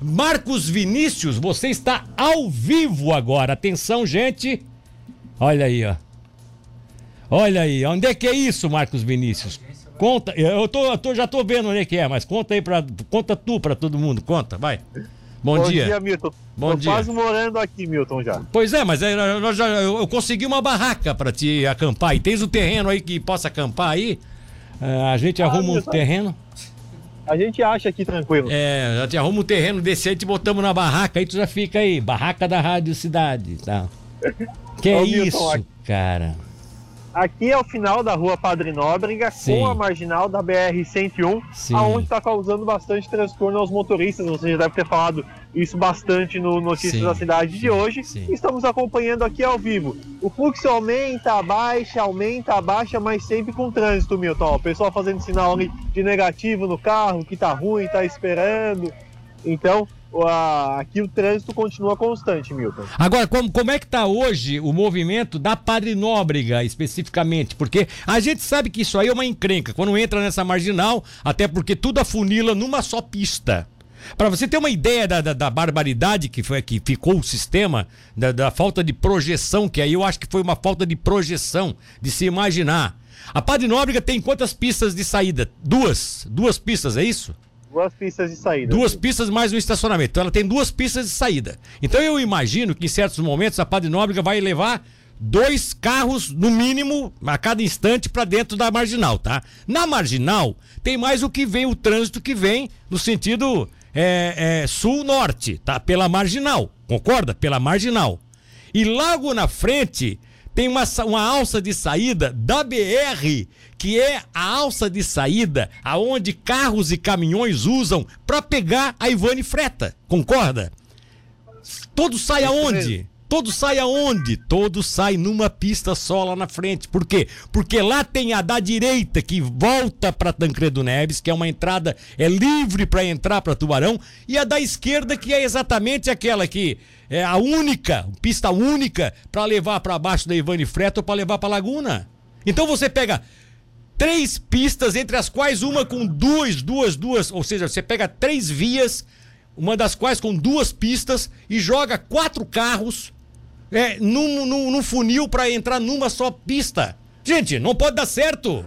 Marcos Vinícius, você está ao vivo agora. Atenção, gente. Olha aí, ó. Olha aí, onde é que é isso, Marcos Vinícius? Conta, eu, tô, eu tô, já tô vendo onde é que é, mas conta aí para conta tu para todo mundo, conta, vai. Bom, Bom dia. dia. Milton. Bom Tô dia. quase morando aqui, Milton, já. Pois é, mas eu, eu, eu, eu consegui uma barraca para te acampar. E tens o terreno aí que possa acampar aí? Uh, a gente ah, arruma um terreno. A gente acha aqui tranquilo. É, já te arruma um terreno desse aí, te botamos na barraca, aí tu já fica aí. Barraca da Rádio Cidade. Tá. Que é isso, aqui, cara? Aqui é o final da rua Padre Nóbrega, Sim. com a marginal da BR-101, aonde está causando bastante transtorno aos motoristas. Você já deve ter falado isso bastante no Notícias Sim. da Cidade de hoje. Sim. Estamos acompanhando aqui ao vivo. O fluxo aumenta, abaixa, aumenta, abaixa, mas sempre com trânsito, Milton. O pessoal fazendo sinal de negativo no carro, que tá ruim, tá esperando. Então, aqui o trânsito continua constante, Milton. Agora, como, como é que está hoje o movimento da Padre Nóbrega, especificamente? Porque a gente sabe que isso aí é uma encrenca. Quando entra nessa marginal, até porque tudo afunila numa só pista. Para você ter uma ideia da, da, da, barbaridade que, foi, que ficou o sistema, da, da falta de projeção, que aí eu acho que foi uma falta de projeção, de se imaginar. A Padre Nóbrega tem quantas pistas de saída? Duas. Duas pistas, é isso? Duas pistas de saída. Duas pistas mais um estacionamento. Então ela tem duas pistas de saída. Então eu imagino que em certos momentos a Padre Nóbrega vai levar dois carros, no mínimo, a cada instante para dentro da marginal, tá? Na marginal, tem mais o que vem, o trânsito que vem no sentido é, é, sul-norte, tá? Pela marginal, concorda? Pela marginal. E logo na frente tem uma, uma alça de saída da BR, que é a alça de saída aonde carros e caminhões usam para pegar a Ivane Freta. Concorda? Todo sai aonde? Todo sai aonde? Todo sai numa pista só lá na frente. Por quê? Porque lá tem a da direita que volta para Tancredo Neves, que é uma entrada é livre para entrar para Tubarão, e a da esquerda que é exatamente aquela que é a única, pista única para levar para baixo da Ivane Freta ou para levar para Laguna. Então você pega três pistas, entre as quais uma com duas, duas, duas, ou seja, você pega três vias, uma das quais com duas pistas e joga quatro carros é, num, num, num funil para entrar numa só pista. Gente, não pode dar certo.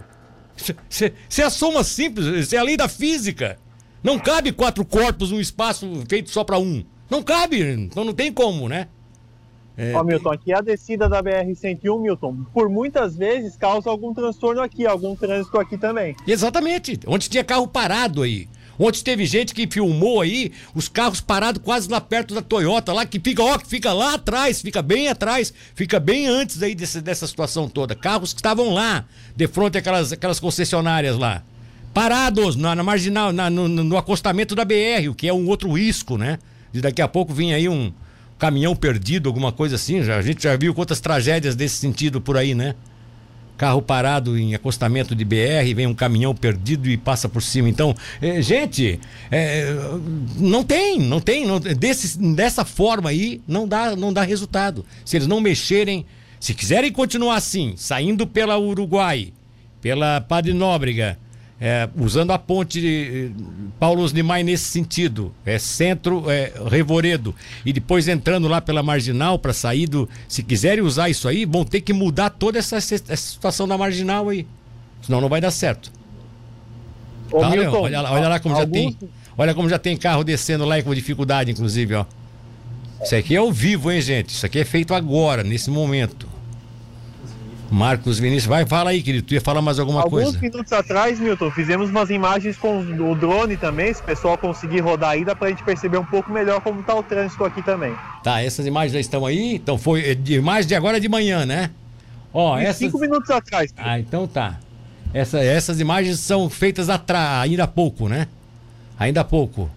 Se é a soma simples, isso é a lei da física. Não cabe quatro corpos num espaço feito só para um. Não cabe, então não tem como, né? É... Ó, Milton, aqui é a descida da BR-101, Milton, por muitas vezes causa algum transtorno aqui, algum trânsito aqui também. Exatamente, onde tinha carro parado aí. Ontem teve gente que filmou aí os carros parados quase lá perto da Toyota, lá que fica, ó, que fica lá atrás, fica bem atrás, fica bem antes aí desse, dessa situação toda. Carros que estavam lá, de frente àquelas, aquelas concessionárias lá. Parados na, na marginal, na, no, no acostamento da BR, o que é um outro risco, né? de daqui a pouco vir aí um caminhão perdido, alguma coisa assim. Já, a gente já viu quantas tragédias desse sentido por aí, né? Carro parado em acostamento de BR, vem um caminhão perdido e passa por cima. Então, é, gente, é, não tem, não tem, não, desse, dessa forma aí não dá, não dá resultado. Se eles não mexerem, se quiserem continuar assim, saindo pela Uruguai, pela Padre Nóbrega, é, usando a ponte de Paulo Osnimai nesse sentido, é centro é, Revoredo, e depois entrando lá pela marginal para sair do. Se quiserem usar isso aí, vão ter que mudar toda essa, essa situação da marginal aí. Senão não vai dar certo. Ô, tá, Milton, olha, olha, lá como alguns... já tem. Olha como já tem carro descendo lá e com dificuldade, inclusive, ó. Isso aqui é ao vivo, hein, gente? Isso aqui é feito agora, nesse momento. Marcos Vinícius, vai, fala aí, querido. Tu ia falar mais alguma Alguns coisa? Alguns minutos atrás, Milton, fizemos umas imagens com o drone também. Se o pessoal conseguir rodar aí, dá pra gente perceber um pouco melhor como tá o trânsito aqui também. Tá, essas imagens já estão aí. Então foi é, imagens de agora de manhã, né? Ó, essas... Cinco minutos atrás. Ah, então tá. Essa, essas imagens são feitas atrás, ainda há pouco, né? Ainda há pouco.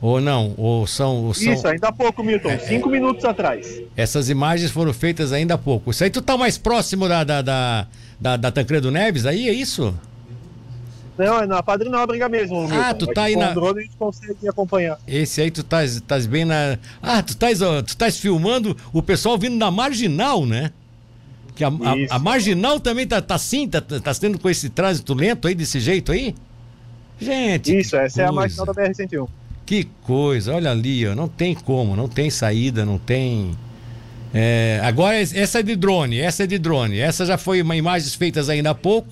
Ou não? Ou são, ou são... Isso, ainda há pouco, Milton. É, cinco é... minutos atrás. Essas imagens foram feitas ainda há pouco. Isso aí tu tá mais próximo da, da, da, da, da Tancredo Neves aí, é isso? Não, é na Padre Nóbrega mesmo. Ah, Milton. tu tá aí na. drone a gente consegue acompanhar. Esse aí tu estás tás bem na. Ah, tu estás tu tás filmando o pessoal vindo da marginal, né? Que a, a, a, marginal também tá, tá assim, tá, tá tendo com esse trânsito lento aí, desse jeito aí? Gente. Isso, essa coisa. é a marginal da BR-101. Que coisa, olha ali, ó, não tem como, não tem saída, não tem. É, agora, essa é de drone, essa é de drone. Essa já foi uma imagens feitas ainda há pouco,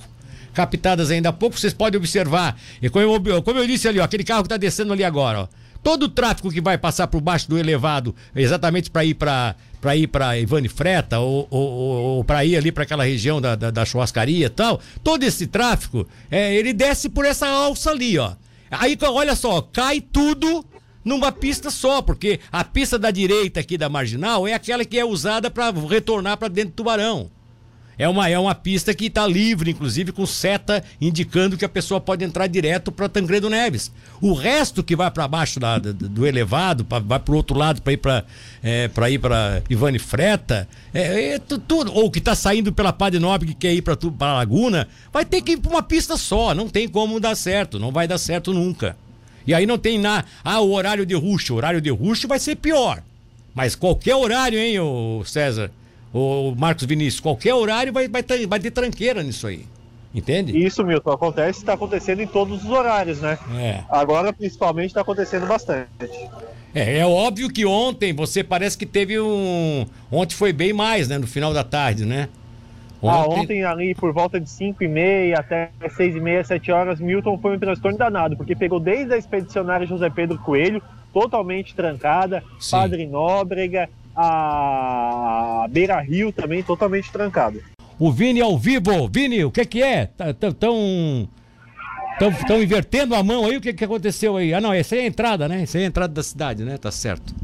captadas ainda há pouco. Vocês podem observar. E como eu, como eu disse ali, ó, aquele carro que está descendo ali agora, ó. Todo o tráfego que vai passar por baixo do elevado, exatamente para ir para para ir para Ivane Freta ou, ou, ou para ir ali para aquela região da, da, da, churrascaria e tal, todo esse tráfego, é, ele desce por essa alça ali, ó. Aí, olha só, cai tudo numa pista só, porque a pista da direita aqui da marginal é aquela que é usada para retornar para dentro do tubarão. É uma, é uma pista que está livre, inclusive com seta indicando que a pessoa pode entrar direto para Tancredo Neves. O resto que vai para baixo da, do, do, elevado, pra, vai para o outro lado para ir para é, ir para Ivane Freta, é, é tudo ou que está saindo pela Padre Nobre que quer ir para a Laguna, vai ter que ir para uma pista só. Não tem como dar certo, não vai dar certo nunca. E aí não tem nada. Ah, o horário de rush, o horário de rush vai ser pior. Mas qualquer horário, hein, ô César? O Marcos Vinícius, qualquer horário vai, vai, ter, vai ter tranqueira nisso aí. Entende? Isso, Milton, acontece, está acontecendo em todos os horários, né? É. Agora, principalmente, está acontecendo bastante. É, é óbvio que ontem você parece que teve um. Ontem foi bem mais, né? No final da tarde, né? Ontem, ah, ontem ali por volta de 5 e meia até 6 e meia, 7 horas, Milton foi um transtorno danado, porque pegou desde a expedicionária José Pedro Coelho, totalmente trancada, Sim. Padre Nóbrega, a Beira Rio também totalmente trancado. O Vini ao vivo, Vini, o que que é? Tão Estão invertendo a mão aí, o que, que aconteceu aí? Ah, não, essa é a entrada, né? Essa é a entrada da cidade, né? Tá certo.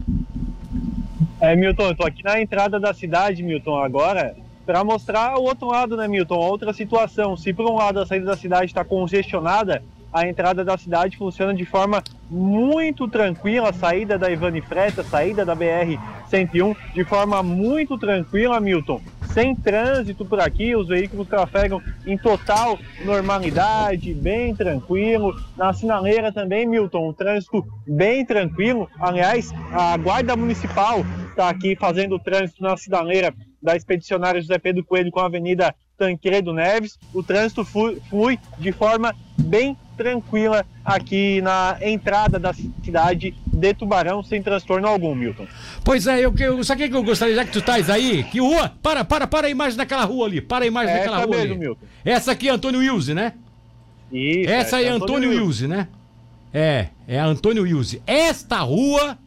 É, Milton, eu tô aqui na entrada da cidade, Milton, agora, para mostrar o outro lado, né, Milton? Outra situação. Se por um lado a saída da cidade está congestionada, a entrada da cidade funciona de forma muito tranquila, a saída da Ivani Freta, saída da BR-101, de forma muito tranquila, Milton. Sem trânsito por aqui, os veículos trafegam em total normalidade, bem tranquilo. Na sinaleira também, Milton, um trânsito bem tranquilo. Aliás, a Guarda Municipal está aqui fazendo o trânsito na sinaleira da Expedicionária José Pedro Coelho com a Avenida Tancredo Neves. O trânsito flui de forma bem tranquila aqui na entrada da cidade de Tubarão, sem transtorno algum, Milton. Pois é, eu, eu sabe o que eu gostaria, já que tu estás aí? Que rua? Para, para, para a imagem daquela rua ali. Para a imagem daquela rua mesmo, ali. Milton. Essa aqui é Antônio Wilson, né? Isso. Essa aí é Antônio Wilson, né? É, é Antônio Wilson. Esta rua,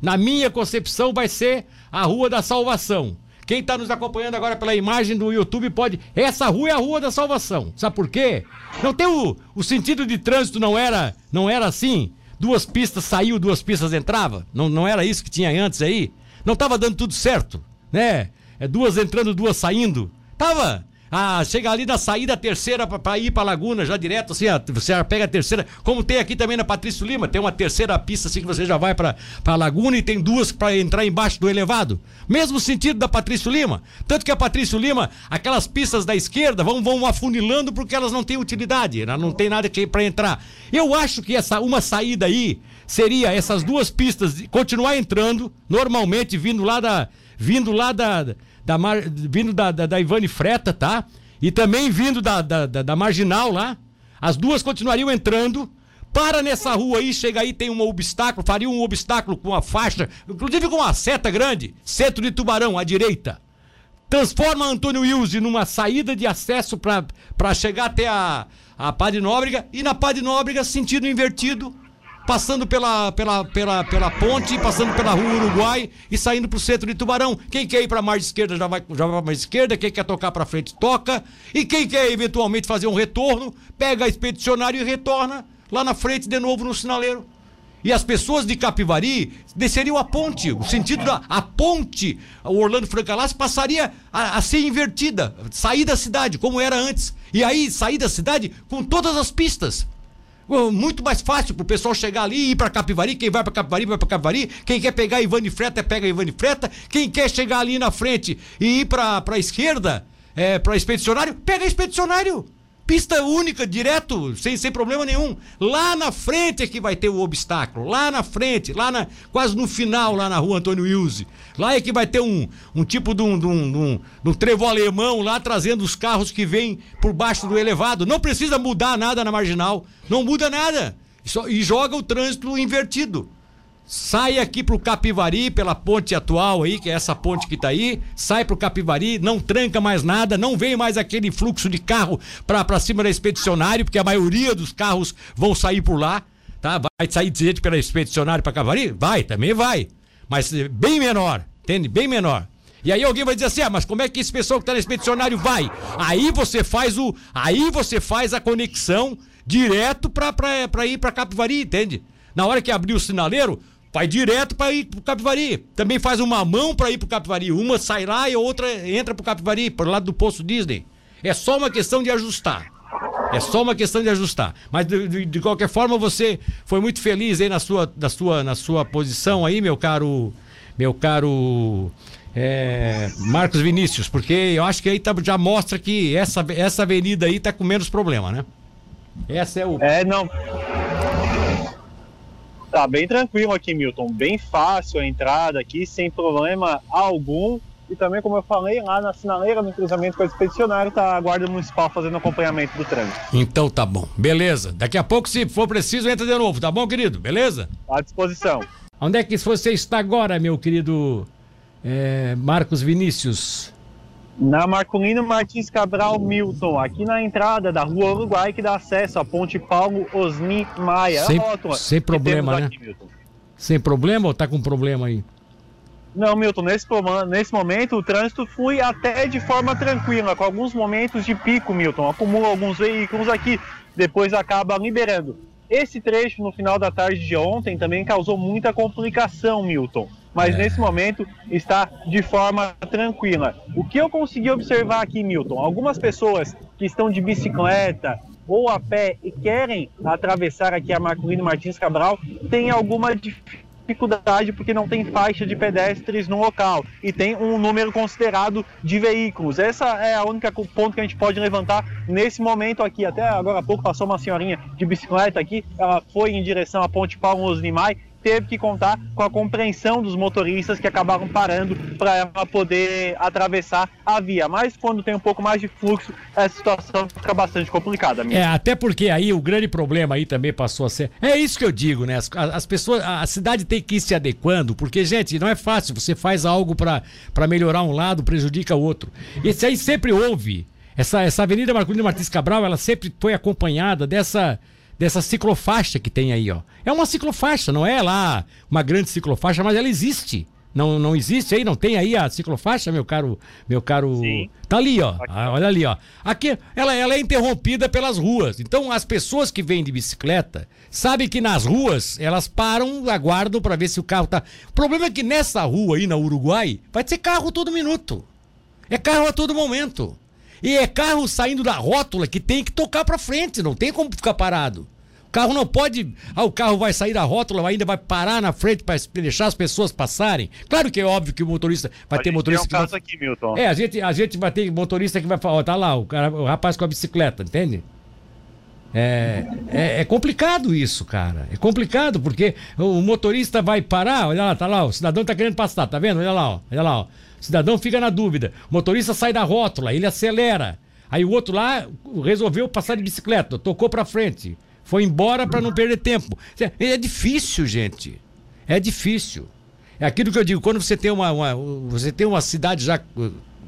na minha concepção, vai ser a Rua da Salvação. Quem está nos acompanhando agora pela imagem do YouTube pode. Essa rua é a Rua da Salvação. Sabe por quê? Não tem o, o sentido de trânsito não era não era assim. Duas pistas saiu, duas pistas entrava. Não, não era isso que tinha antes aí. Não estava dando tudo certo, né? É duas entrando, duas saindo. Tava ah, chega ali na saída terceira para ir para Laguna, já direto, assim, você já pega a terceira. Como tem aqui também na Patrício Lima, tem uma terceira pista assim que você já vai para Laguna e tem duas para entrar embaixo do elevado. Mesmo sentido da Patrício Lima. Tanto que a Patrício Lima, aquelas pistas da esquerda vão, vão afunilando porque elas não têm utilidade, não tem nada para entrar. Eu acho que essa uma saída aí seria essas duas pistas continuar entrando normalmente vindo lá da vindo lá da da mar, vindo da, da, da, Ivane Freta, tá? E também vindo da, da, da, da Marginal lá. As duas continuariam entrando. Para nessa rua aí, chega aí, tem um obstáculo, faria um obstáculo com a faixa, inclusive com uma seta grande, centro de Tubarão, à direita. Transforma Antônio Wilson numa saída de acesso para chegar até a, a Padre Nóbrega e na Padre Nóbrega, sentido invertido, passando pela, pela, pela, pela ponte, passando pela rua Uruguai e saindo pro centro de Tubarão. Quem quer ir pra margem esquerda já vai, já vai pra esquerda, quem quer tocar pra frente toca. E quem quer eventualmente fazer um retorno, pega a expedicionário e retorna lá na frente de novo no sinaleiro. E as pessoas de Capivari desceriam a ponte, o sentido da a ponte, o Orlando Francalas passaria a, a ser invertida, sair da cidade como era antes. E aí sair da cidade com todas as pistas. Muito mais fácil pro pessoal chegar ali e ir pra Capivari. Quem vai pra Capivari, vai pra Capivari. Quem quer pegar Ivane Freta, pega Ivane Freta. Quem quer chegar ali na frente e ir pra, pra esquerda, é, pra expedicionário, pega expedicionário. Pista única, direto, sem, sem problema nenhum. Lá na frente é que vai ter o obstáculo. Lá na frente, lá na, quase no final, lá na rua Antônio Wilson. Lá é que vai ter um, um tipo de um, de, um, de, um, de um trevo alemão lá trazendo os carros que vêm por baixo do elevado. Não precisa mudar nada na marginal. Não muda nada. e joga o trânsito invertido. Sai aqui pro Capivari, pela ponte atual aí, que é essa ponte que tá aí, sai pro Capivari, não tranca mais nada, não vem mais aquele fluxo de carro pra, pra cima da expedicionário, porque a maioria dos carros vão sair por lá, tá? Vai sair de gente pela expedicionário pra Capivari? Vai, também vai. Mas bem menor, entende? Bem menor. E aí alguém vai dizer assim: ah, mas como é que esse pessoal que está no expedicionário vai? Aí você faz o. Aí você faz a conexão direto para ir para Capivari, entende? Na hora que abrir o sinaleiro, vai direto para ir pro Capivari. Também faz uma mão para ir pro Capivari. Uma sai lá e a outra entra pro Capivari, pro lado do posto Disney. É só uma questão de ajustar. É só uma questão de ajustar. Mas de, de, de, qualquer forma, você foi muito feliz aí na sua, na sua, na sua posição aí, meu caro. Meu caro. É, Marcos Vinícius, porque eu acho que aí tá, já mostra que essa, essa avenida aí tá com menos problema, né? Essa é o. É, não. Tá bem tranquilo aqui, Milton. Bem fácil a entrada aqui, sem problema algum. E também, como eu falei, lá na sinaleira, no cruzamento com a expedicionária, tá a Guarda Municipal fazendo acompanhamento do trânsito. Então tá bom. Beleza. Daqui a pouco, se for preciso, entra de novo, tá bom, querido? Beleza? À disposição. Onde é que você está agora, meu querido é, Marcos Vinícius? Na Marcolino Martins Cabral Milton, aqui na entrada da Rua Uruguai, que dá acesso à Ponte Paulo Osni Maia. Sem, sem problema, né? Aqui, sem problema ou tá com problema aí? Não, Milton, nesse, nesse momento o trânsito flui até de forma tranquila, com alguns momentos de pico, Milton. Acumula alguns veículos aqui, depois acaba liberando. Esse trecho no final da tarde de ontem também causou muita complicação, Milton mas é. nesse momento está de forma tranquila. O que eu consegui observar aqui, Milton, algumas pessoas que estão de bicicleta ou a pé e querem atravessar aqui a Marcolino Martins Cabral têm alguma dificuldade porque não tem faixa de pedestres no local e tem um número considerado de veículos. Essa é a única ponto que a gente pode levantar nesse momento aqui. Até agora há pouco passou uma senhorinha de bicicleta aqui, ela foi em direção à Ponte Paulo Osnimai teve que contar com a compreensão dos motoristas que acabaram parando para ela poder atravessar a via. Mas quando tem um pouco mais de fluxo, essa situação fica bastante complicada. Amigo. É, até porque aí o grande problema aí também passou a ser. É isso que eu digo, né? As, as pessoas, a cidade tem que ir se adequando, porque, gente, não é fácil. Você faz algo para melhorar um lado, prejudica o outro. Esse aí sempre houve. Essa, essa Avenida Marcolino Martins Cabral, ela sempre foi acompanhada dessa dessa ciclofaixa que tem aí, ó. É uma ciclofaixa, não é lá uma grande ciclofaixa, mas ela existe. Não, não existe aí, não tem aí a ciclofaixa, meu caro, meu caro. Sim. Tá ali, ó. Ah, olha ali, ó. Aqui, ela, ela é interrompida pelas ruas. Então, as pessoas que vêm de bicicleta sabem que nas ruas elas param, aguardam para ver se o carro tá. O problema é que nessa rua aí na Uruguai vai ter carro todo minuto. É carro a todo momento. E é carro saindo da rótula que tem que tocar para frente, não tem como ficar parado. O carro não pode. Ah, o carro vai sair da rótula, ainda vai parar na frente para deixar as pessoas passarem. Claro que é óbvio que o motorista vai a ter motorista. Tem um vai... aqui, Milton. É, a gente, a gente vai ter motorista que vai falar, ó, tá lá, o, cara, o rapaz com a bicicleta, entende? É, é, é, complicado isso, cara. É complicado, porque o motorista vai parar, olha lá, tá lá, o cidadão tá querendo passar, tá vendo? Olha lá, olha lá. O cidadão fica na dúvida. O motorista sai da rótula, ele acelera. Aí o outro lá resolveu passar de bicicleta, tocou para frente, foi embora para não perder tempo. É difícil, gente. É difícil. É aquilo que eu digo, quando você tem uma, uma você tem uma cidade já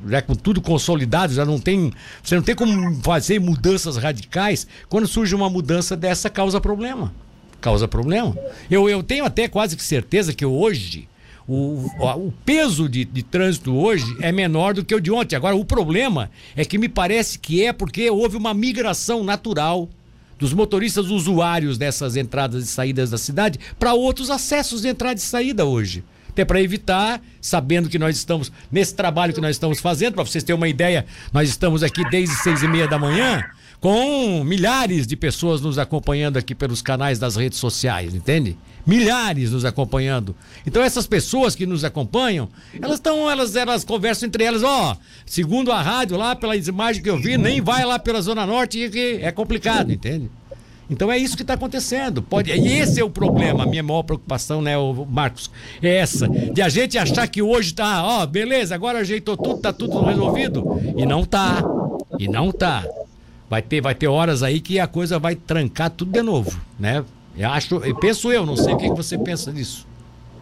já com tudo consolidado, já não tem, você não tem como fazer mudanças radicais, quando surge uma mudança dessa causa problema. Causa problema. Eu, eu tenho até quase que certeza que hoje o, o peso de, de trânsito hoje é menor do que o de ontem. Agora, o problema é que me parece que é porque houve uma migração natural dos motoristas usuários dessas entradas e saídas da cidade para outros acessos de entrada e saída hoje. Até para evitar, sabendo que nós estamos nesse trabalho que nós estamos fazendo, para vocês terem uma ideia, nós estamos aqui desde seis e meia da manhã com milhares de pessoas nos acompanhando aqui pelos canais das redes sociais, entende? Milhares nos acompanhando. Então essas pessoas que nos acompanham, elas estão, elas, elas conversam entre elas, ó, segundo a rádio lá, pelas imagens que eu vi, nem vai lá pela Zona Norte, que é complicado, entende? Então é isso que está acontecendo. Pode, e esse é o problema, a minha maior preocupação, né, Marcos? É essa. De a gente achar que hoje tá, ó, beleza, agora ajeitou tudo, tá tudo resolvido. E não tá. E não tá. Vai ter, vai ter horas aí que a coisa vai trancar tudo de novo, né? Eu acho, eu penso eu, não sei o que você pensa disso.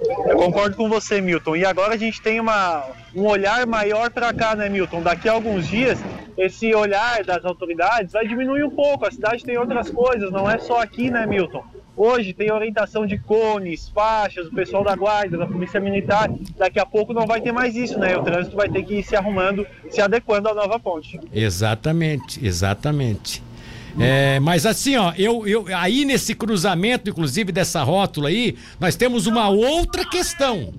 Eu concordo com você, Milton. E agora a gente tem uma, um olhar maior para cá, né, Milton? Daqui a alguns dias, esse olhar das autoridades vai diminuir um pouco. A cidade tem outras coisas, não é só aqui, né, Milton? Hoje tem orientação de cones, faixas, o pessoal da guarda, da polícia militar. Daqui a pouco não vai ter mais isso, né? O trânsito vai ter que ir se arrumando, se adequando à nova ponte. Exatamente, exatamente. É, mas assim, ó, eu, eu, aí nesse cruzamento, inclusive dessa rótula aí, nós temos uma outra questão.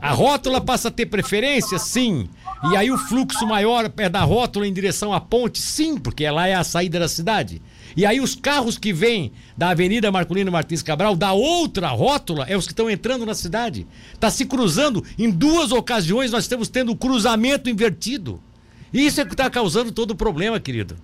A rótula passa a ter preferência? Sim. E aí o fluxo maior é da rótula em direção à ponte? Sim, porque lá é a saída da cidade. E aí os carros que vêm da Avenida Marcolino Martins Cabral, da outra rótula, é os que estão entrando na cidade. Está se cruzando. Em duas ocasiões nós estamos tendo o cruzamento invertido. Isso é que está causando todo o problema, querido.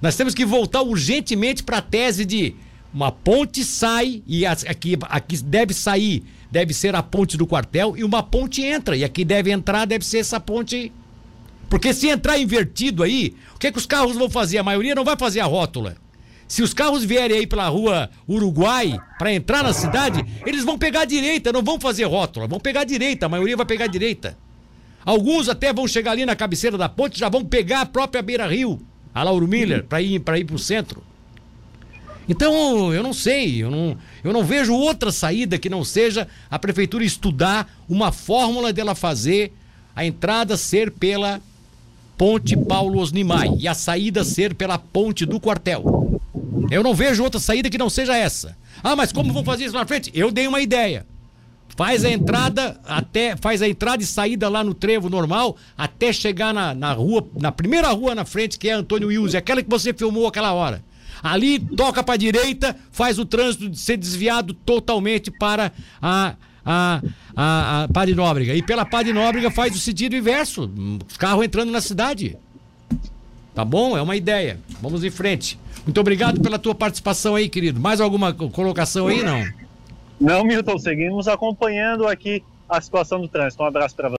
Nós temos que voltar urgentemente para a tese de uma ponte sai e aqui, aqui deve sair, deve ser a ponte do quartel e uma ponte entra e aqui deve entrar, deve ser essa ponte. Porque se entrar invertido aí, o que é que os carros vão fazer? A maioria não vai fazer a rótula. Se os carros vierem aí pela rua Uruguai para entrar na cidade, eles vão pegar a direita, não vão fazer rótula, vão pegar a direita, a maioria vai pegar a direita. Alguns até vão chegar ali na cabeceira da ponte, já vão pegar a própria Beira Rio a Lauro Miller para ir para ir para o centro. Então, eu não sei, eu não, eu não vejo outra saída que não seja a prefeitura estudar uma fórmula dela fazer a entrada ser pela Ponte Paulo Osnimai e a saída ser pela ponte do quartel. Eu não vejo outra saída que não seja essa. Ah, mas como vão fazer isso na frente? Eu dei uma ideia. Faz a entrada até faz a entrada e saída lá no trevo normal até chegar na, na rua, na primeira rua na frente que é Antônio Wilson, aquela que você filmou aquela hora. Ali toca para direita, faz o trânsito ser desviado totalmente para a a, a, a Padre Nóbrega. E pela Padre Nóbrega faz o sentido inverso. Os carros entrando na cidade. Tá bom? É uma ideia. Vamos em frente. Muito obrigado pela tua participação aí, querido. Mais alguma colocação aí, não? Não, Milton, seguimos acompanhando aqui a situação do trânsito. Um abraço para você.